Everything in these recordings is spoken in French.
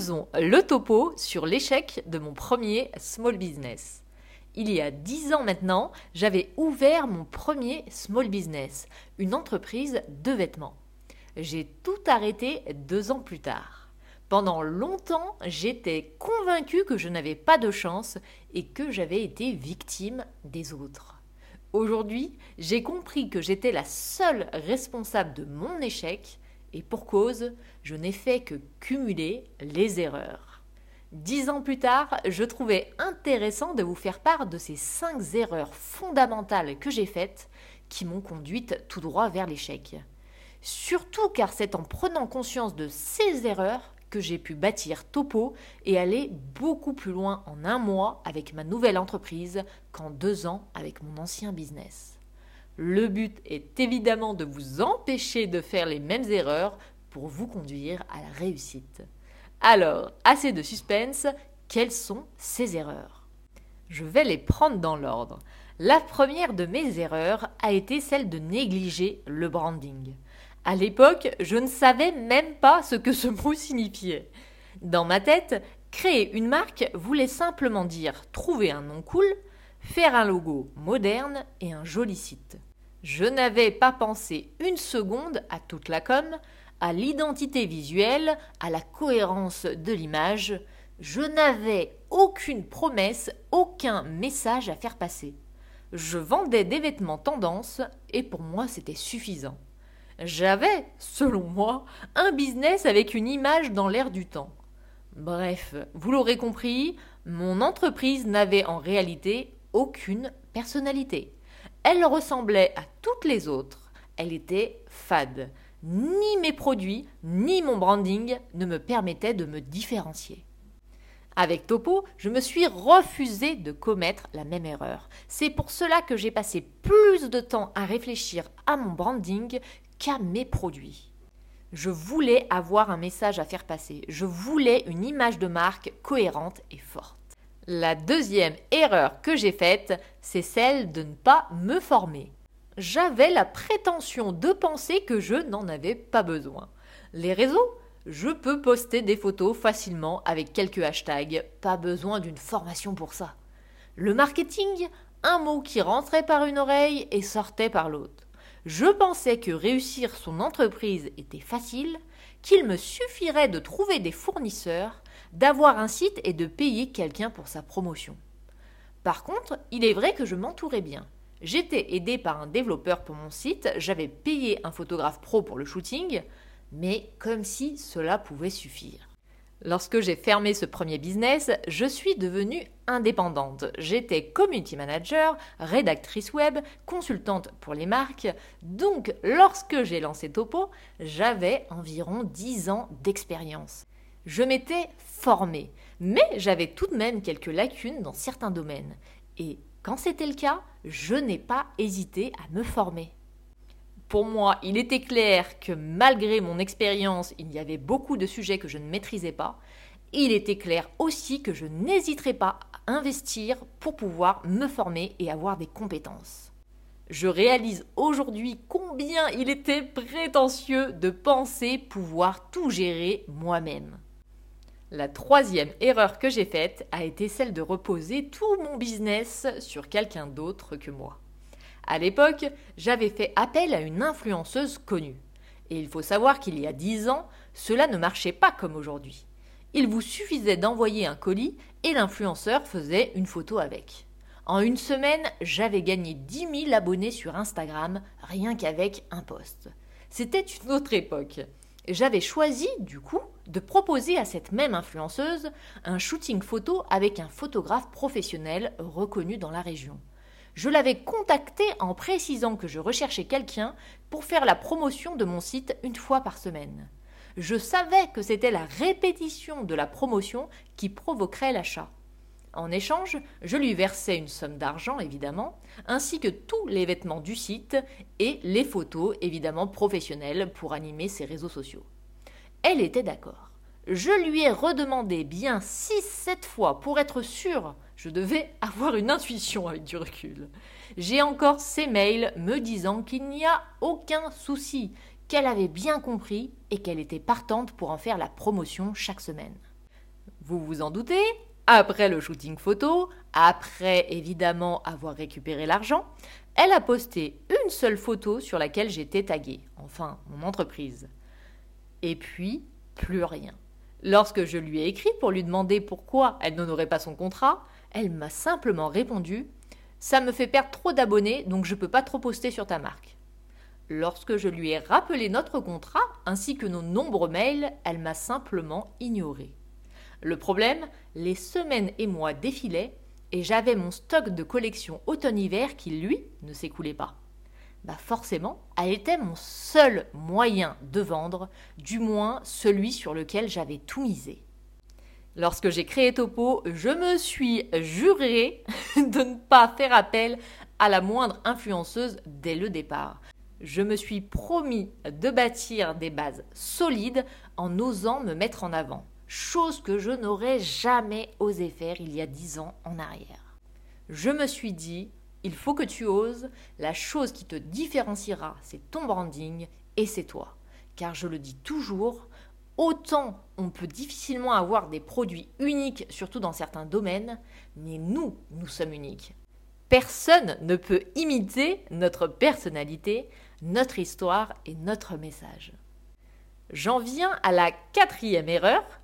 Faisons le topo sur l'échec de mon premier small business. Il y a dix ans maintenant, j'avais ouvert mon premier small business, une entreprise de vêtements. J'ai tout arrêté deux ans plus tard. Pendant longtemps, j'étais convaincue que je n'avais pas de chance et que j'avais été victime des autres. Aujourd'hui, j'ai compris que j'étais la seule responsable de mon échec et pour cause, je n'ai fait que cumuler les erreurs. Dix ans plus tard, je trouvais intéressant de vous faire part de ces cinq erreurs fondamentales que j'ai faites qui m'ont conduite tout droit vers l'échec. Surtout car c'est en prenant conscience de ces erreurs que j'ai pu bâtir Topo et aller beaucoup plus loin en un mois avec ma nouvelle entreprise qu'en deux ans avec mon ancien business. Le but est évidemment de vous empêcher de faire les mêmes erreurs pour vous conduire à la réussite. Alors, assez de suspense, quelles sont ces erreurs? Je vais les prendre dans l'ordre. La première de mes erreurs a été celle de négliger le branding. À l'époque, je ne savais même pas ce que ce mot signifiait. Dans ma tête, créer une marque voulait simplement dire trouver un nom cool, faire un logo moderne et un joli site. Je n'avais pas pensé une seconde à toute la com, à l'identité visuelle, à la cohérence de l'image. Je n'avais aucune promesse, aucun message à faire passer. Je vendais des vêtements tendance et pour moi c'était suffisant. J'avais, selon moi, un business avec une image dans l'air du temps. Bref, vous l'aurez compris, mon entreprise n'avait en réalité aucune personnalité. Elle ressemblait à toutes les autres. Elle était fade. Ni mes produits, ni mon branding ne me permettaient de me différencier. Avec Topo, je me suis refusé de commettre la même erreur. C'est pour cela que j'ai passé plus de temps à réfléchir à mon branding qu'à mes produits. Je voulais avoir un message à faire passer. Je voulais une image de marque cohérente et forte. La deuxième erreur que j'ai faite, c'est celle de ne pas me former. J'avais la prétention de penser que je n'en avais pas besoin. Les réseaux je peux poster des photos facilement avec quelques hashtags, pas besoin d'une formation pour ça. Le marketing, un mot qui rentrait par une oreille et sortait par l'autre. Je pensais que réussir son entreprise était facile, qu'il me suffirait de trouver des fournisseurs, d'avoir un site et de payer quelqu'un pour sa promotion. Par contre, il est vrai que je m'entourais bien. J'étais aidé par un développeur pour mon site, j'avais payé un photographe pro pour le shooting, mais comme si cela pouvait suffire. Lorsque j'ai fermé ce premier business, je suis devenue indépendante. J'étais community manager, rédactrice web, consultante pour les marques. Donc, lorsque j'ai lancé Topo, j'avais environ 10 ans d'expérience. Je m'étais formée, mais j'avais tout de même quelques lacunes dans certains domaines. Et quand c'était le cas, je n'ai pas hésité à me former. Pour moi, il était clair que malgré mon expérience, il y avait beaucoup de sujets que je ne maîtrisais pas. Il était clair aussi que je n'hésiterais pas à investir pour pouvoir me former et avoir des compétences. Je réalise aujourd'hui combien il était prétentieux de penser pouvoir tout gérer moi-même. La troisième erreur que j'ai faite a été celle de reposer tout mon business sur quelqu'un d'autre que moi. À l'époque, j'avais fait appel à une influenceuse connue. Et il faut savoir qu'il y a dix ans, cela ne marchait pas comme aujourd'hui. Il vous suffisait d'envoyer un colis et l'influenceur faisait une photo avec. En une semaine, j'avais gagné 10 000 abonnés sur Instagram rien qu'avec un post. C'était une autre époque. J'avais choisi, du coup, de proposer à cette même influenceuse un shooting photo avec un photographe professionnel reconnu dans la région. Je l'avais contacté en précisant que je recherchais quelqu'un pour faire la promotion de mon site une fois par semaine. Je savais que c'était la répétition de la promotion qui provoquerait l'achat. En échange, je lui versais une somme d'argent, évidemment, ainsi que tous les vêtements du site et les photos, évidemment professionnelles, pour animer ses réseaux sociaux. Elle était d'accord. Je lui ai redemandé bien 6-7 fois pour être sûre je devais avoir une intuition avec du recul. J'ai encore ses mails me disant qu'il n'y a aucun souci, qu'elle avait bien compris et qu'elle était partante pour en faire la promotion chaque semaine. Vous vous en doutez, après le shooting photo, après évidemment avoir récupéré l'argent, elle a posté une seule photo sur laquelle j'étais taguée, enfin mon entreprise. Et puis, plus rien. Lorsque je lui ai écrit pour lui demander pourquoi elle n'honorait pas son contrat, elle m'a simplement répondu Ça me fait perdre trop d'abonnés, donc je ne peux pas trop poster sur ta marque. Lorsque je lui ai rappelé notre contrat ainsi que nos nombreux mails, elle m'a simplement ignoré. Le problème, les semaines et mois défilaient et j'avais mon stock de collection automne-hiver qui, lui, ne s'écoulait pas. Bah forcément, elle était mon seul moyen de vendre, du moins celui sur lequel j'avais tout misé. Lorsque j'ai créé Topo, je me suis juré de ne pas faire appel à la moindre influenceuse dès le départ. Je me suis promis de bâtir des bases solides en osant me mettre en avant chose que je n'aurais jamais osé faire il y a dix ans en arrière. Je me suis dit, il faut que tu oses, la chose qui te différenciera, c'est ton branding et c'est toi. Car je le dis toujours, autant on peut difficilement avoir des produits uniques, surtout dans certains domaines, mais nous, nous sommes uniques. Personne ne peut imiter notre personnalité, notre histoire et notre message. J'en viens à la quatrième erreur,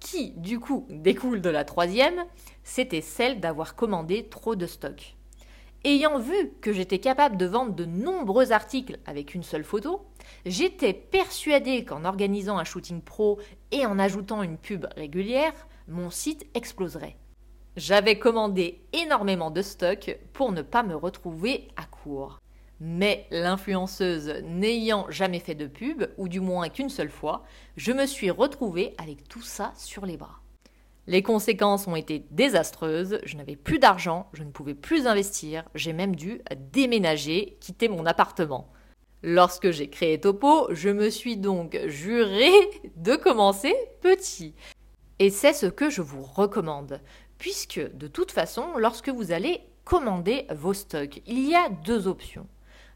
qui du coup découle de la troisième, c'était celle d'avoir commandé trop de stock. Ayant vu que j'étais capable de vendre de nombreux articles avec une seule photo, j'étais persuadée qu'en organisant un shooting pro et en ajoutant une pub régulière, mon site exploserait. J'avais commandé énormément de stock pour ne pas me retrouver à court. Mais l'influenceuse n'ayant jamais fait de pub, ou du moins qu'une seule fois, je me suis retrouvée avec tout ça sur les bras. Les conséquences ont été désastreuses, je n'avais plus d'argent, je ne pouvais plus investir, j'ai même dû déménager, quitter mon appartement. Lorsque j'ai créé Topo, je me suis donc juré de commencer petit. Et c'est ce que je vous recommande, puisque de toute façon, lorsque vous allez commander vos stocks, il y a deux options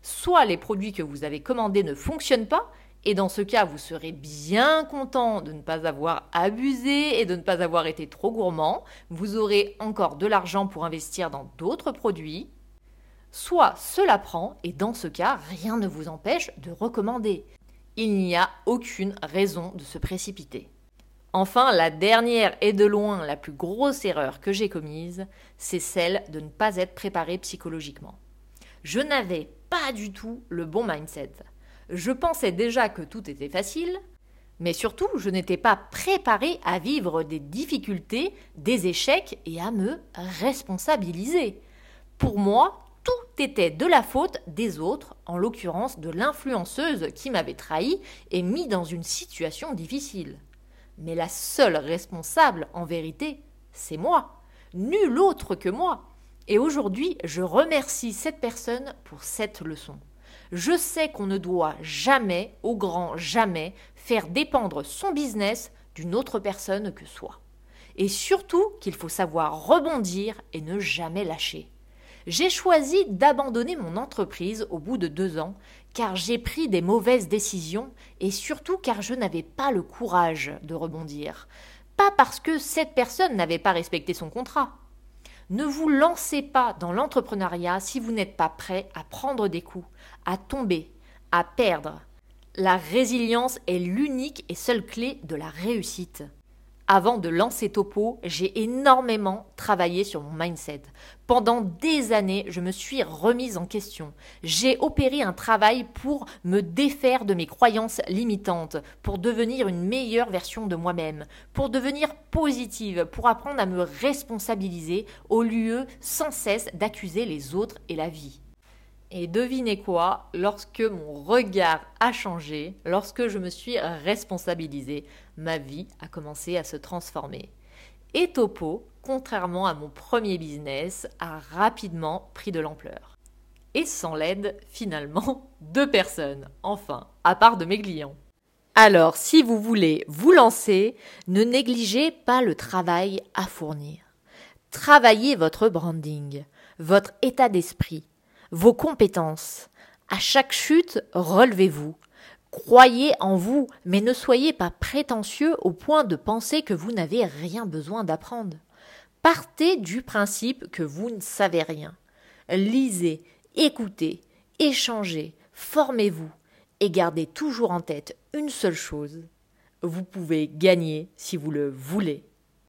soit les produits que vous avez commandés ne fonctionnent pas, et dans ce cas, vous serez bien content de ne pas avoir abusé et de ne pas avoir été trop gourmand. Vous aurez encore de l'argent pour investir dans d'autres produits. Soit cela prend, et dans ce cas, rien ne vous empêche de recommander. Il n'y a aucune raison de se précipiter. Enfin, la dernière et de loin la plus grosse erreur que j'ai commise, c'est celle de ne pas être préparé psychologiquement. Je n'avais du tout le bon mindset. Je pensais déjà que tout était facile, mais surtout, je n'étais pas préparée à vivre des difficultés, des échecs et à me responsabiliser. Pour moi, tout était de la faute des autres, en l'occurrence de l'influenceuse qui m'avait trahi et mis dans une situation difficile. Mais la seule responsable, en vérité, c'est moi. Nul autre que moi. Et aujourd'hui, je remercie cette personne pour cette leçon. Je sais qu'on ne doit jamais, au grand jamais, faire dépendre son business d'une autre personne que soi. Et surtout qu'il faut savoir rebondir et ne jamais lâcher. J'ai choisi d'abandonner mon entreprise au bout de deux ans car j'ai pris des mauvaises décisions et surtout car je n'avais pas le courage de rebondir. Pas parce que cette personne n'avait pas respecté son contrat, ne vous lancez pas dans l'entrepreneuriat si vous n'êtes pas prêt à prendre des coups, à tomber, à perdre. La résilience est l'unique et seule clé de la réussite. Avant de lancer Topo, j'ai énormément travaillé sur mon mindset. Pendant des années, je me suis remise en question. J'ai opéré un travail pour me défaire de mes croyances limitantes, pour devenir une meilleure version de moi-même, pour devenir positive, pour apprendre à me responsabiliser au lieu sans cesse d'accuser les autres et la vie. Et devinez quoi, lorsque mon regard a changé, lorsque je me suis responsabilisée, ma vie a commencé à se transformer. Et Topo, contrairement à mon premier business, a rapidement pris de l'ampleur. Et sans l'aide, finalement, de personnes, enfin, à part de mes clients. Alors, si vous voulez vous lancer, ne négligez pas le travail à fournir. Travaillez votre branding, votre état d'esprit, vos compétences. À chaque chute, relevez-vous. Croyez en vous, mais ne soyez pas prétentieux au point de penser que vous n'avez rien besoin d'apprendre. Partez du principe que vous ne savez rien. Lisez, écoutez, échangez, formez-vous et gardez toujours en tête une seule chose. Vous pouvez gagner si vous le voulez.